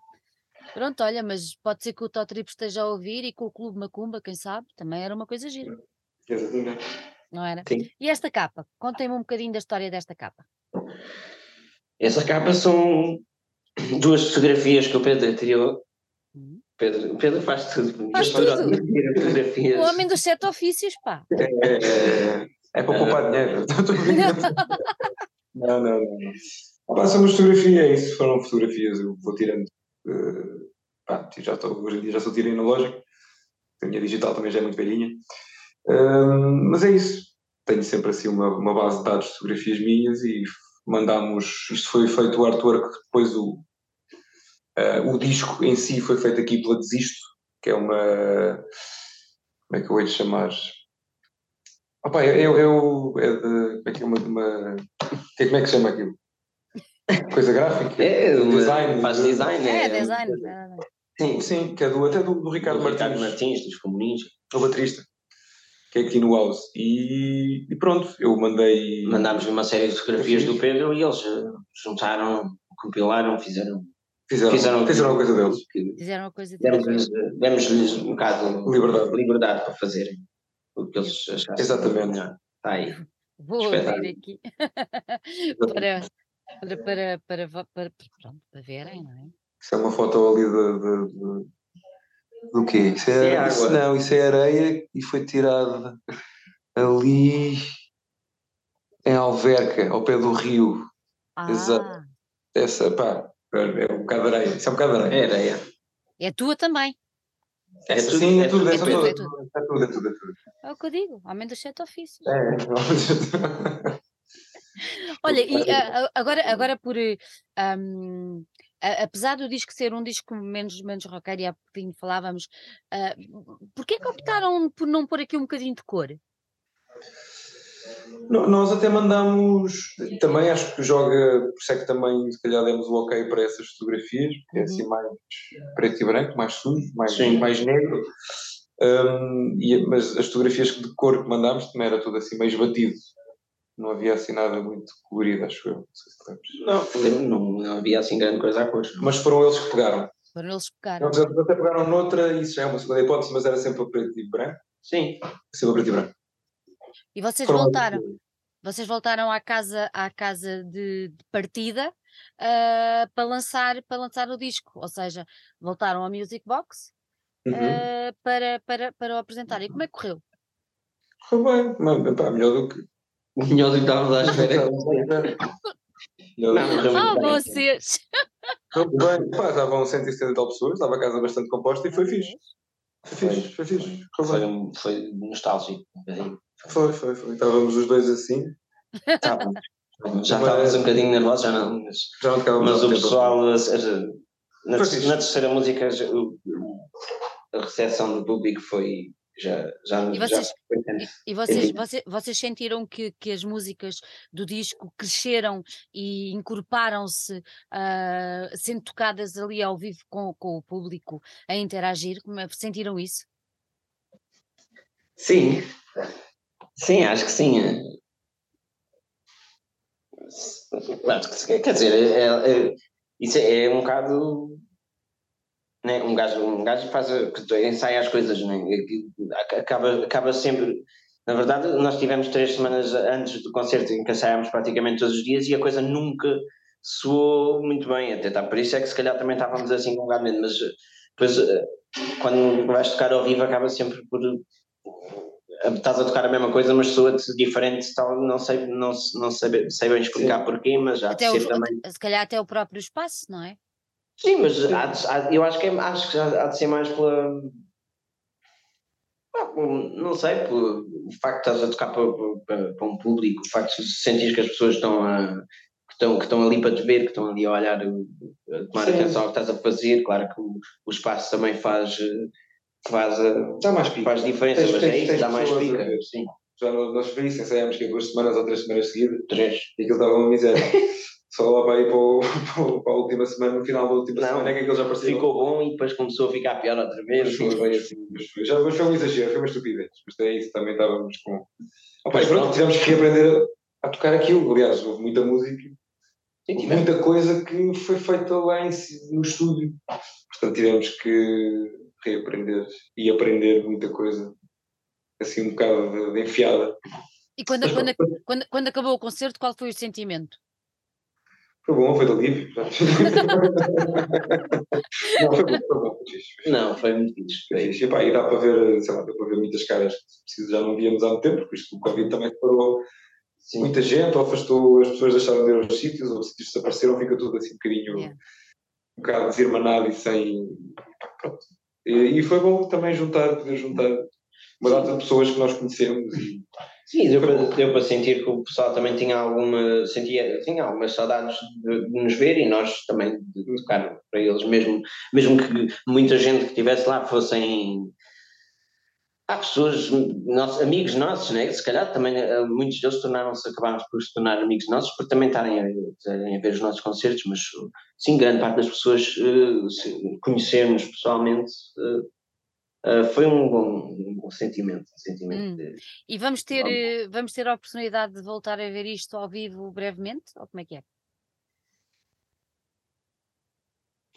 S1: Pronto, olha, mas pode ser que o Totrip esteja a ouvir e com o Clube Macumba, quem sabe, também era uma coisa gira.
S2: Exatamente
S1: não era?
S3: Sim.
S1: E esta capa? Contem-me um bocadinho da história desta capa.
S3: Essa capa são duas fotografias que o Pedro tirou. Uhum. Pedro, Pedro faz tudo.
S1: Faz tudo. O homem dos sete ofícios, pá.
S2: É, é, para poupar dinheiro. não, não, não. São uma fotografia, é isso. Foram fotografias, eu vou tirando. Uh, pá, já estou, hoje em dia já estou tirando lógico. A minha digital também já é muito velhinha mas é isso. Tenho sempre assim uma, uma base de dados de fotografias minhas e mandámos. Isto foi feito o artwork, depois o, uh, o disco em si foi feito aqui pela Desisto, que é uma. Como é que eu hei de chamar? Opa, é, é, é, é de. Como é que é uma. uma como é que se chama aquilo? Coisa gráfica?
S3: É, design. Faz design.
S1: É, é design.
S2: Sim, sim, que é do, até do, do Ricardo do Martins.
S3: Ricardo Martins, dos comunistas.
S2: O baterista que é aqui no House. E, e pronto, eu mandei.
S3: Mandámos uma série de fotografias do Pedro e eles eh, juntaram, compilaram, fizeram.
S2: Fizeram, fizeram, fizeram a coisa deles.
S1: Fizeram a coisa deles.
S3: Demos-lhes um bocado
S2: liberdade.
S3: liberdade para fazerem o que eles achassem.
S2: Exatamente.
S3: Está aí.
S1: Vou ouvir aqui para, para, para, para, para, pronto, para verem, não é?
S2: Isso é uma foto ali de, de, de do quê? Isso é, é isso, não, isso é areia e foi tirada ali em Alverca, ao pé do rio.
S1: Ah.
S2: Exato. Essa, pá, é um bocado de areia. Isso é um bocado de areia.
S3: É areia.
S1: É tua também.
S2: É, tudo, sim, é tudo, é, tudo, é, tudo, é tudo, é é.
S1: É o que eu digo, aumenta dos sete ofícios.
S2: É,
S1: Olha, e uh, agora, agora por um, apesar do disco ser um disco menos, menos roqueiro, e há pouquinho falávamos, uh, porquê que optaram por não pôr aqui um bocadinho de cor?
S2: Nós até mandamos, também acho que joga, por isso é que também se calhar demos o ok para essas fotografias, porque é assim uhum. mais preto e branco, mais sujo, mais, mais negro. Um, e, mas as fotografias de cor que mandámos também era tudo assim meio esbatido não havia assim nada muito colorido, acho eu. Não sei se
S3: Não, não, não havia assim grande coisa a cores.
S2: Mas foram eles que pegaram.
S1: Foram eles que pegaram.
S2: Não, eles até pegaram noutra, isso já é uma segunda hipótese, mas era sempre a preto e branco.
S3: Sim.
S2: Sempre a preto e branco.
S1: E vocês foram voltaram? Vocês voltaram à casa, à casa de, de partida uh, para, lançar, para lançar o disco, ou seja, voltaram ao Music Box uh, uhum. para, para, para o apresentar. E como é que correu?
S2: Correu bem, mas, pá, melhor do que
S3: melhor do que estávamos à espera.
S1: Ah, vocês!
S2: Bem, pá, estavam 170 tal pessoas, estava a casa bastante composta e foi fixe. Foi fixe, foi fixe.
S3: Foi, foi nostálgico.
S2: Foi, foi, foi. Estávamos os dois assim.
S3: Estávamos. Já estávamos um bocadinho nervosos, já não, mas,
S2: Já não
S3: mas o pessoal, na, na terceira música, a recepção do público foi já, já,
S1: E
S3: já
S1: vocês-
S3: foi tenso.
S1: E vocês, vocês, vocês sentiram que, que as músicas do disco cresceram e incorporaram-se, ah, sendo tocadas ali ao vivo com, com o público a interagir? Como é- Sentiram isso?
S3: Sim, sim, acho que sim. Acho que. Quer dizer, é, é- isso é um bocado. Né? Um, gajo, um gajo faz, ensaia as coisas, né? Acaba, acaba sempre. Na verdade, nós tivemos três semanas antes do concerto em que ensaiámos praticamente todos os dias e a coisa nunca soou muito bem. Até tá, por isso é que se calhar também estávamos assim com um bocado medo, mas eh, depois eh, quando vais tocar ao vivo acaba sempre por eh, estás a tocar a mesma coisa, mas soa-te diferente, tal, não sei, não, não sei, sei bem explicar porquê, mas há de
S1: Até o-
S3: também.
S1: Se calhar até o próprio espaço, não é?
S3: Sim, mas há de- há- eu acho que, é, acho que há há de ser mais pela. Não sei, pelo o facto de estás a tocar para, para, para um público, o facto de sentir que as pessoas estão, a, que, estão, que estão ali para te ver, que estão ali a olhar, a tomar
S2: Sim.
S3: atenção ao que estás a fazer. Claro que o, o espaço também faz, eh, faz, a-
S2: Dá mais pica.
S3: faz diferença,
S2: Tens-
S3: mas
S2: tens-
S3: é isso, dá mais pica. Sim,
S2: Já nós, nós foi isso, ensaiámos que duas semanas ou três semanas seguidas
S3: três.
S2: e aquilo estava uma miséria. Só lá para ir para, o- para, a última semana, no final da última
S3: Não,
S2: semana, é que aquilo já parecia.
S3: Ficou bom e depois começou a ficar pior outra vez.
S2: Mas foi assim, mas foi, já, mas foi um exagero, foi uma estupidez. Mas é isso, também estávamos com. E pronto,
S3: pronto.
S2: tivemos que reaprender a, a tocar aquilo. Aliás, houve muita música,
S3: Sim,
S2: houve muita coisa que foi feita lá em, si- no estúdio. Portanto, tivemos que reaprender e aprender muita coisa. Assim, um bocado de, de enfiada.
S1: E quando,
S2: Mas
S1: quando, quando, quando acabou o concerto, qual foi o sentimento?
S2: Foi bom, foi de alívio. Não, foi bom, foi bom. foi fixe.
S3: Não, foi muito fixe. Foi-
S2: fixe. E, pá, e dá para ver, sei lá, dá para ver muitas caras que preciso já não víamos há muito tempo, porque isto o Covid também parou
S3: Sim.
S2: muita gente, ou afastou, as pessoas deixaram de ir aos sítios, ou os sítios desapareceram, fica tudo assim um bocadinho,
S1: Yeah.
S2: um bocado desirmanado e sem. Pronto. E, e foi bom também juntar, poder juntar uma data de pessoas que nós conhecemos e
S3: Sim, deu para, deu para sentir que o pessoal também tinha alguma, sentia, tinha algumas saudades de, de nos ver e nós também de tocar para eles, mesmo, mesmo que muita gente que estivesse lá fossem. Há pessoas, nossos, amigos nossos, né? se calhar também eh, muitos deles tornaram-se, acabaram por se tornar amigos nossos por também estarem a, a ver os nossos concertos, mas sim, grande parte das pessoas se- conhecermos pessoalmente eh, eh, foi um bom, um bom sentimento. Um sentimento
S1: Hum.
S3: de-
S1: E vamos ter,
S3: Vamos.
S1: eh, vamos ter a oportunidade de voltar a ver isto ao vivo brevemente? Ou como é que é?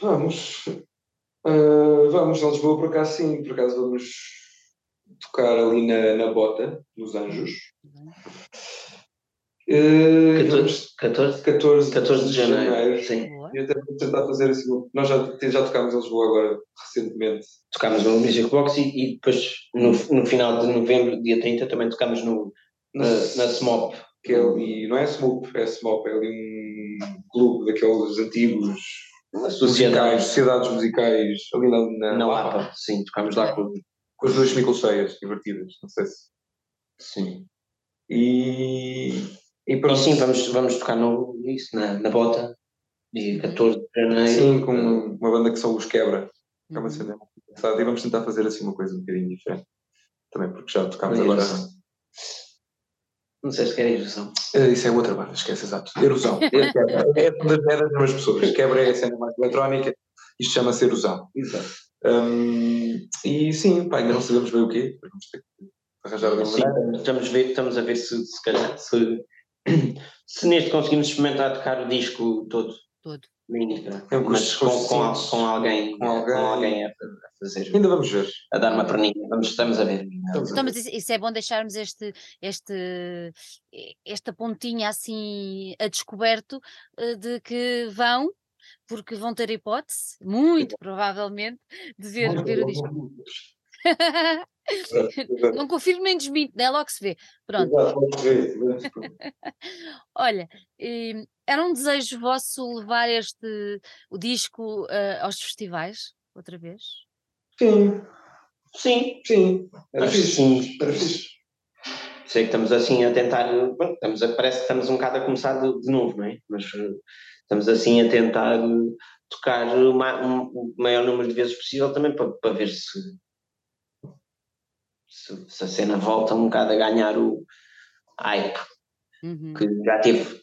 S2: vamos. ah, vamos a Lisboa por acaso sim, por acaso vamos tocar ali na, na Bota, nos Anjos. Uh,
S3: 14, 14,
S2: 14,
S3: 14 de janeiro, sim.
S1: Boa.
S2: E até vou tentar fazer assim. Nós já, já tocámos em Lisboa agora recentemente.
S3: Tocámos no Music Box e, e depois no, no final de novembro, dia 30, também tocámos no, na, na SMOP.
S2: que é ali, não é Smoop, é Smop, é ali um clube daqueles antigos
S3: Uma
S2: musicais,
S3: sociedade
S2: sociedades musicais, ali na, na,
S3: na Lapa, sim, tocámos lá com.
S2: com as duas microcheias divertidas, não sei se.
S3: Sim.
S2: E, e pronto,
S3: sim, vamos, vamos tocar no, isso, na, na Bota, dia 14 de janeiro.
S2: sim, com uma banda que são os Quebra, é uma
S1: Uhum.
S2: cena muito engraçada, e vamos tentar fazer assim uma coisa um bocadinho diferente. Também porque já tocámos agora.
S3: erosão. Não sei se quer erosão.
S2: Eh, Isso é outra banda, esquece, exato. Erosão. É, é das, mesmas pessoas. Quebra é a cena mais eletrónica, isto chama-se erosão.
S3: Exato.
S2: Hum, e sim, pá, ainda não sabemos bem o quê, vamos ter que arranjar de uma
S3: Sim,
S2: maneira.
S3: estamos, a ver, estamos a ver se, se calhar se, se neste conseguimos experimentar tocar o disco todo.
S1: Todo.
S3: Mínica,
S2: É
S3: mas com, com, com alguém,
S2: Com alguém.
S3: com alguém a, a fazer,
S2: Ainda vamos ver.
S3: a dar uma perninha. Vamos, estamos a ver.
S2: Estamos a
S1: Então,
S2: ver.
S1: mas isso, é bom deixarmos este, este, esta pontinha assim a descoberto eh, de que vão, porque vão ter hipótese, muito provavelmente, de ver, ver o disco. Não confirmo nem desminto, né? Logo se vê. Pronto. Olha, eh, era um desejo vosso levar este o disco eh, aos festivais outra vez?
S2: Sim,
S3: Sim,
S2: sim. Era
S3: acho
S2: fixe.
S3: sim.
S2: Era fixe.
S3: sei que estamos assim a tentar, bom, estamos a, parece que estamos um bocado a começar de, de novo, não é? Mas uh, estamos assim a tentar tocar uma, um, o maior número de vezes possível também para, para ver se, se, se, a cena volta um bocado a ganhar o hype uhum. que já teve,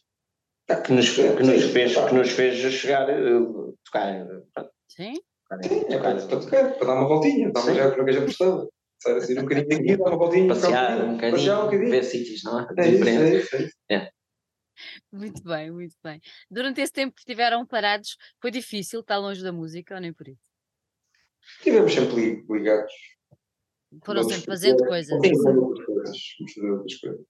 S3: que nos, que nos, fez, que nos fez chegar, uh, tocar.
S1: Sim.
S2: Tocar, tocar, tocar, tocar, para dar uma voltinha, estava já para que já gostava. Sair assim um bocadinho daqui, dar uma voltinha.
S3: Passear um bocadinho, passear um bocadinho. ver sítios, não é? É
S2: isso, é é.
S3: É.
S1: Muito bem, muito bem. Durante esse tempo que estiveram parados, foi difícil estar longe da música ou nem por isso?
S2: Estivemos sempre ligados.
S1: Foram sempre fazendo coisas.
S2: Sim, outras coisas. fazer outras coisas.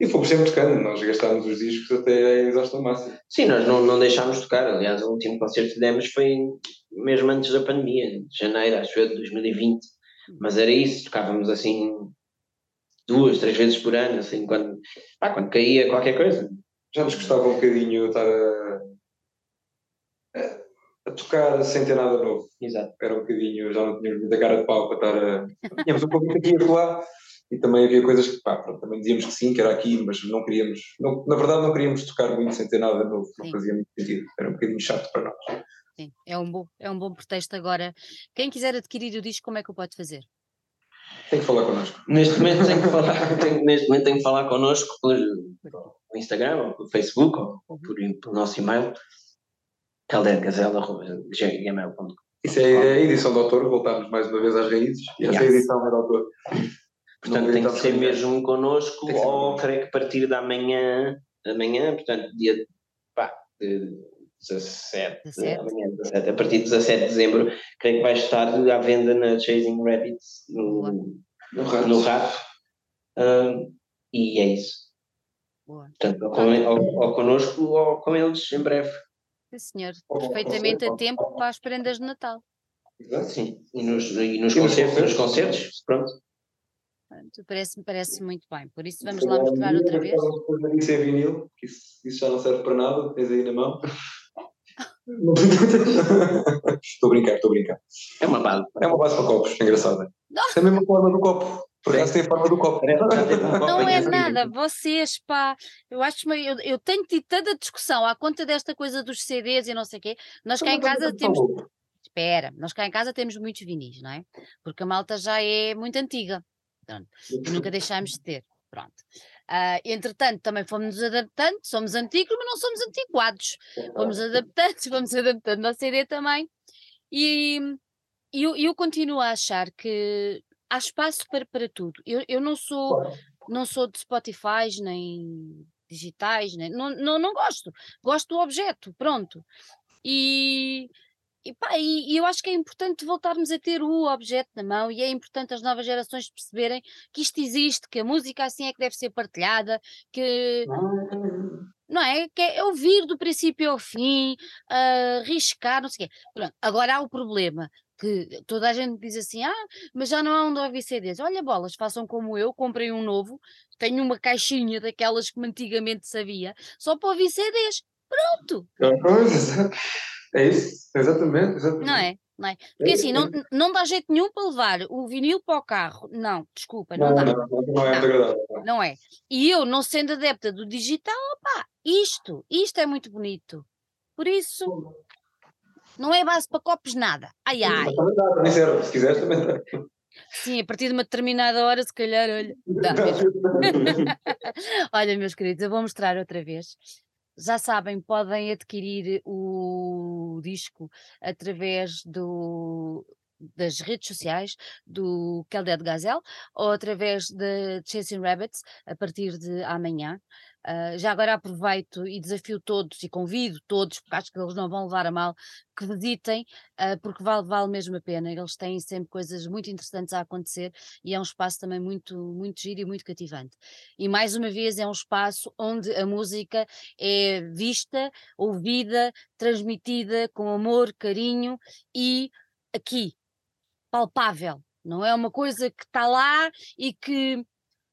S2: E fomos sempre tocando, nós gastámos os discos até a exaustão máxima.
S3: Sim, nós não, não deixámos tocar. Aliás, o último concerto que demos foi mesmo antes da pandemia, de janeiro, acho eu, de 2020. Hum. Mas era isso, tocávamos assim duas, três vezes por ano, assim, quando, ah, quando caía qualquer coisa.
S2: Já nos custava um bocadinho estar a, tocar sem ter nada novo.
S3: Exato.
S2: Era um bocadinho, já não tínhamos muita cara de pau para estar a. Tínhamos um pouco aqui e lá e também havia coisas que, pá, pronto, também dizíamos que sim, que era aqui, mas não queríamos, não, na verdade não queríamos tocar muito sem ter nada novo, não sim. fazia muito sentido, era um bocadinho chato para nós.
S1: Sim, é um bom, é um bom pretexto agora. Quem quiser adquirir o disco, como é que o pode fazer?
S2: Tem que falar connosco.
S3: Neste momento tem que falar, tem, neste momento tem que falar connosco por, por Instagram, ou por Facebook, ou, ou por, por nosso e-mail, caldergazela.gmail.com
S2: Isso é a edição do autor, voltamos mais uma vez às raízes, e essa yes. edição é do autor.
S3: Portanto, tem que ser mesmo connosco, ou creio que a partir da manhã, amanhã, portanto, dia pá, de 17, 17. Amanhã, 17, a partir de 17 de dezembro, creio que vai estar à venda na Chasing Rabbits no, no, rato. No rato. Uh, e é isso. Boa. Portanto, ou, com, ou, ou connosco ou com eles em breve.
S1: Sim, senhor. Perfeitamente a tempo para as prendas de Natal.
S3: Sim, e nos, e nos, concertos, nos concertos, pronto.
S1: Parece-me parece muito bem. Por isso vamos lá mostrar outra vez.
S2: Isso é vinil, que isso, isso já não serve para nada, tens aí na mão. estou a brincar, estou a brincar.
S3: É uma base.
S2: É uma base para copos, engraçada. É a mesma forma do copo. A forma do copo.
S1: Não é nada, vocês, pá, eu acho eu, eu tenho tido tanta discussão à conta desta coisa dos CDs e não sei o quê. Nós cá em casa temos. Espera, nós cá em casa temos muitos vinis, não é? Porque a malta já é muito antiga. Pronto. nunca deixámos de ter. Pronto. Uh, entretanto, também fomos adaptando, somos antigos, mas não somos antiquados. Fomos adaptando, fomos adaptando ao CD também. E eu, eu continuo a achar que há espaço para, para tudo. Eu, eu não sou não sou de Spotify nem digitais, nem, não, não, não gosto. Gosto do objeto, pronto. E e, pá, e, e, eu acho que é importante voltarmos a ter o objeto na mão e é importante as novas gerações perceberem que isto existe, que a música assim é que deve ser partilhada, que não é? Que é ouvir do princípio ao fim, uh, riscar, não sei o quê. Pronto, agora há o problema que toda a gente diz assim: ah, mas já não há onde ouvir CDs. Olha, bolas, façam como eu, comprei um novo, tenho uma caixinha daquelas que antigamente sabia, só para ouvir CDs. Pronto!
S2: É isso, exatamente, exatamente.
S1: Não é? Não é? Porque é, assim, não, não dá jeito nenhum para levar o vinil para o carro. Não, desculpa, não, não dá.
S2: Não, não é agradável.
S1: Não é. E eu, não sendo adepta do digital, opá, isto, isto é muito bonito. Por isso, não é base para copos nada. Ai, ai.
S2: Se quiseres também dá.
S1: Sim, a partir de uma determinada hora, se calhar, olha, dá olha, meus queridos, eu vou mostrar outra vez. Já sabem, podem adquirir o disco através do, das redes sociais do Kelded Gazelle ou através de Chasing Rabbits a partir de amanhã. Uh, já agora aproveito e desafio todos e convido todos, porque acho que eles não vão levar a mal, que visitem, uh, porque vale, vale mesmo a pena. Eles têm sempre coisas muito interessantes a acontecer e é um espaço também muito, muito giro e muito cativante. E mais uma vez é um espaço onde a música é vista, ouvida, transmitida com amor, carinho e aqui, palpável. Não é uma coisa que está lá e que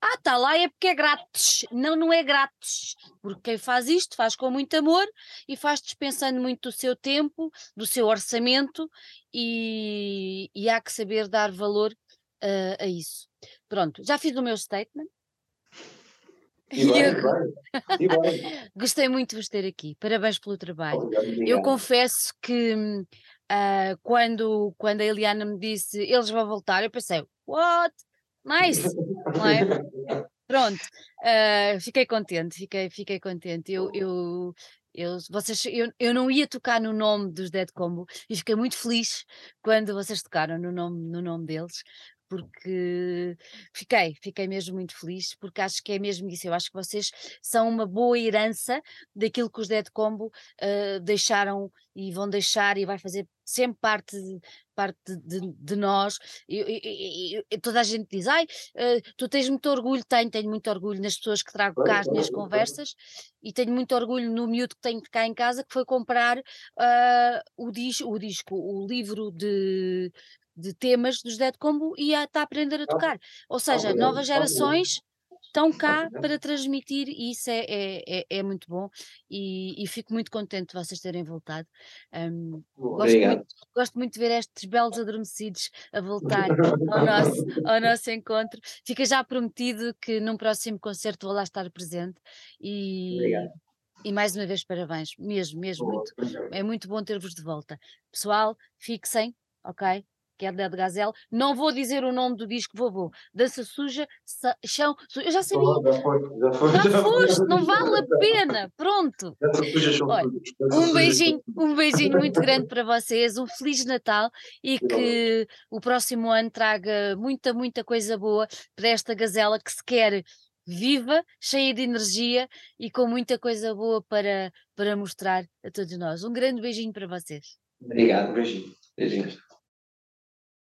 S1: ah, está lá é porque é grátis. Não, não é grátis. Porque quem faz isto faz com muito amor e faz dispensando muito do seu tempo, do seu orçamento e, e há que saber dar valor uh, a isso. Pronto, já fiz o meu statement.
S2: E bem, e bem, e bem.
S1: Gostei muito de vos ter aqui. Parabéns pelo trabalho. Eu confesso que uh, quando, quando a Eliana me disse eles vão voltar, eu pensei, what? Nice! Não é? Pronto, uh, fiquei contente, fiquei, fiquei contente. Eu, eu, eu, vocês, eu, eu não ia tocar no nome dos Dead Combo e fiquei muito feliz quando vocês tocaram no nome, no nome deles, porque fiquei, fiquei mesmo muito feliz, porque acho que é mesmo isso. Eu acho que vocês são uma boa herança daquilo que os Dead Combo uh, deixaram e vão deixar e vai fazer sempre parte de, parte de, de nós. Eu, eu, eu, toda a gente diz: Ai, uh, tu tens muito orgulho. Tenho, tenho muito orgulho nas pessoas que trago cá as minhas conversas e tenho muito orgulho no miúdo que tenho cá em casa que foi comprar uh, o, disco, o disco, o livro de de temas dos Dead Combo e está a aprender a tocar. Ou seja, novas gerações estão cá para transmitir e isso é, é, é, é muito bom e, e, fico muito contente de vocês terem voltado. Um, gosto, muito, gosto, muito, de ver estes belos adormecidos a voltar ao nosso, ao nosso encontro. Fica já prometido que num próximo concerto vou lá estar presente e, e mais uma vez parabéns, mesmo, mesmo, muito, é muito bom ter-vos de volta. Pessoal, fixem, ok? Que é Dead Gazelle. Não vou dizer o nome do disco, vou, vou. Dança suja, chão. Suja. Eu já sabia. Oh, já foi, já foi. Já, foste, não vale a pena. Pronto. Olha, um beijinho, um beijinho muito grande para vocês, um Feliz Natal e que o próximo ano traga muita, muita coisa boa para esta gazela que se quer viva, cheia de energia e com muita coisa boa para, para mostrar a todos nós. Um grande beijinho para vocês.
S3: Obrigado, beijinho. Beijinhos.